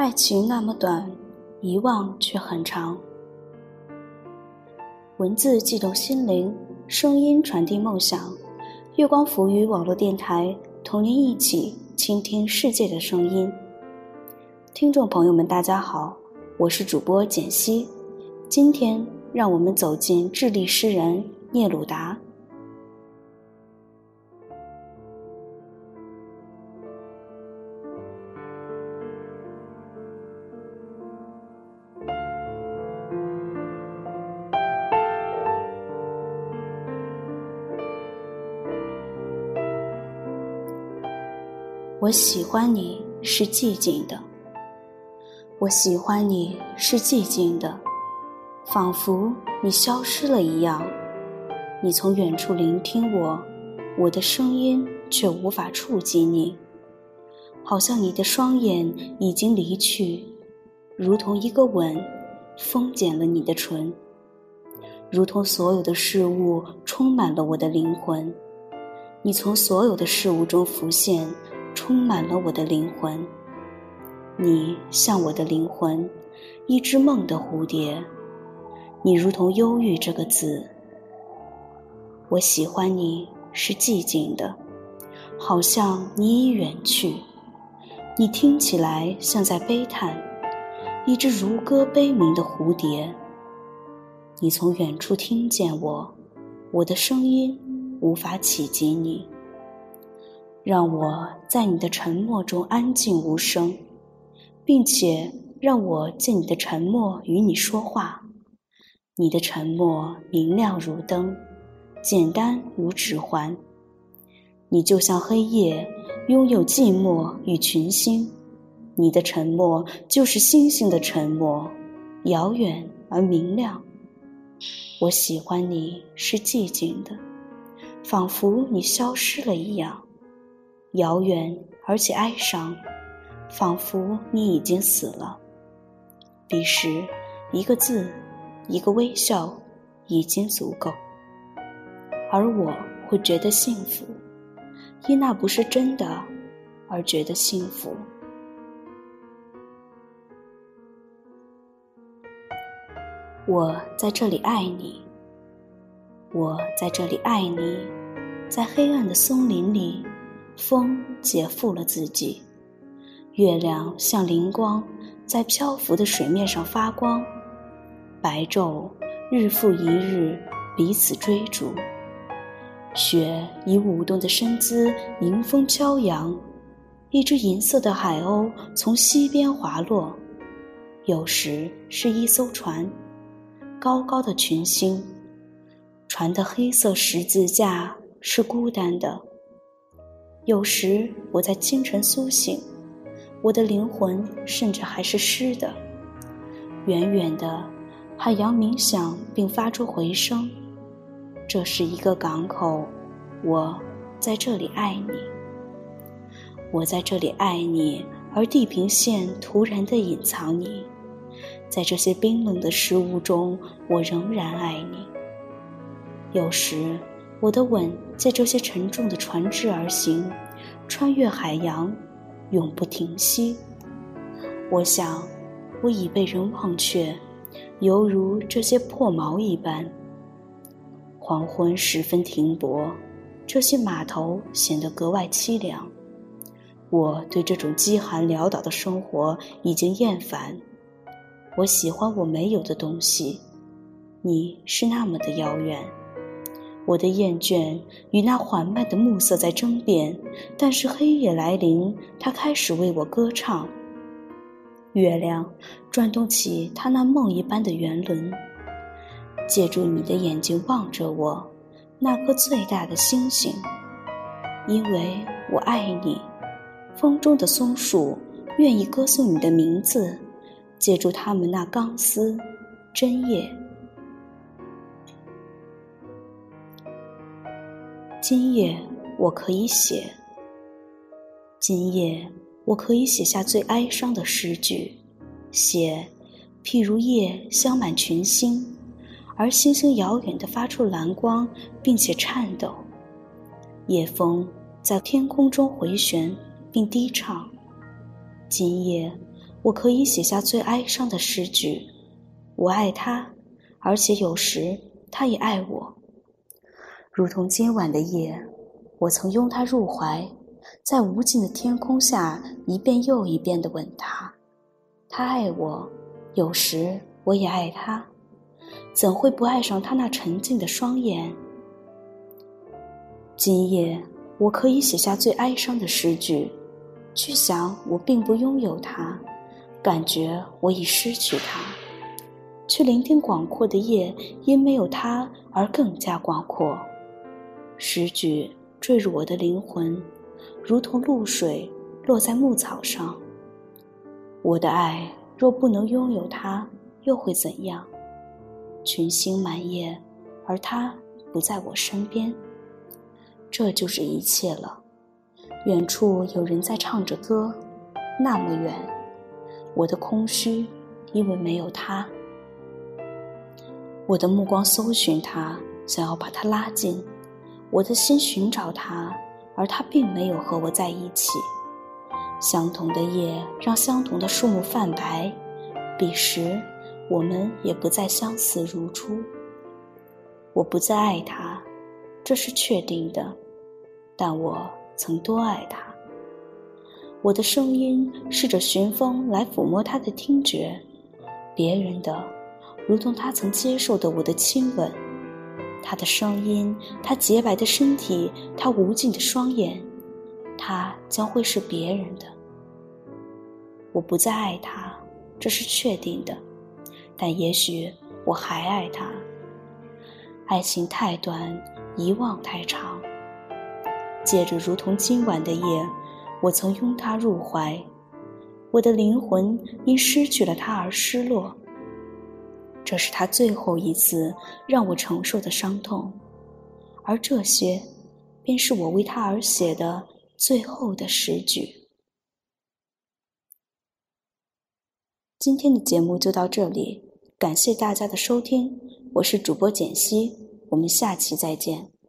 爱情那么短，遗忘却很长。文字悸动心灵，声音传递梦想。月光浮于网络电台，同您一起倾听世界的声音。听众朋友们，大家好，我是主播简溪。今天，让我们走进智利诗人聂鲁达。我喜欢你是寂静的，我喜欢你是寂静的，仿佛你消失了一样。你从远处聆听我，我的声音却无法触及你，好像你的双眼已经离去，如同一个吻封缄了你的唇，如同所有的事物充满了我的灵魂。你从所有的事物中浮现。充满了我的灵魂，你像我的灵魂，一只梦的蝴蝶，你如同忧郁这个字。我喜欢你是寂静的，好像你已远去，你听起来像在悲叹，一只如歌悲鸣的蝴蝶。你从远处听见我，我的声音无法企及你。让我在你的沉默中安静无声，并且让我借你的沉默与你说话。你的沉默明亮如灯，简单如指环。你就像黑夜，拥有寂寞与群星。你的沉默就是星星的沉默，遥远而明亮。我喜欢你是寂静的，仿佛你消失了一样。遥远而且哀伤，仿佛你已经死了。彼时，一个字，一个微笑，已经足够。而我会觉得幸福，因那不是真的，而觉得幸福。我在这里爱你，我在这里爱你，在黑暗的松林里。风解缚了自己，月亮像灵光，在漂浮的水面上发光。白昼日复一日，彼此追逐。雪以舞动的身姿迎风飘扬，一只银色的海鸥从西边滑落。有时是一艘船，高高的群星，船的黑色十字架是孤单的。有时我在清晨苏醒，我的灵魂甚至还是湿的。远远的，海洋冥想并发出回声。这是一个港口，我在这里爱你。我在这里爱你，而地平线突然的隐藏你。在这些冰冷的食物中，我仍然爱你。有时。我的吻在这些沉重的船只而行，穿越海洋，永不停息。我想，我已被人忘却，犹如这些破锚一般。黄昏时分停泊，这些码头显得格外凄凉。我对这种饥寒潦倒的生活已经厌烦。我喜欢我没有的东西，你是那么的遥远。我的厌倦与那缓慢的暮色在争辩，但是黑夜来临，它开始为我歌唱。月亮转动起它那梦一般的圆轮，借助你的眼睛望着我，那颗最大的星星，因为我爱你。风中的松树愿意歌颂你的名字，借助它们那钢丝针叶。今夜我可以写，今夜我可以写下最哀伤的诗句，写，譬如夜镶满群星，而星星遥远地发出蓝光，并且颤抖。夜风在天空中回旋并低唱。今夜我可以写下最哀伤的诗句。我爱他，而且有时他也爱我。如同今晚的夜，我曾拥他入怀，在无尽的天空下一遍又一遍地吻他。他爱我，有时我也爱他，怎会不爱上他那沉静的双眼？今夜，我可以写下最哀伤的诗句，去想我并不拥有他。感觉我已失去他，去聆听广阔的夜，因没有他而更加广阔。时局坠入我的灵魂，如同露水落在牧草上。我的爱若不能拥有他，又会怎样？群星满夜，而他不在我身边。这就是一切了。远处有人在唱着歌，那么远。我的空虚，因为没有他。我的目光搜寻他，想要把他拉近；我的心寻找他，而他并没有和我在一起。相同的夜，让相同的树木泛白。彼时，我们也不再相似如初。我不再爱他，这是确定的，但我曾多爱他。我的声音试着寻风来抚摸他的听觉，别人的，如同他曾接受的我的亲吻。他的声音，他洁白的身体，他无尽的双眼，他将会是别人的。我不再爱他，这是确定的，但也许我还爱他。爱情太短，遗忘太长。借着如同今晚的夜。我曾拥他入怀，我的灵魂因失去了他而失落。这是他最后一次让我承受的伤痛，而这些，便是我为他而写的最后的诗句。今天的节目就到这里，感谢大家的收听，我是主播简溪，我们下期再见。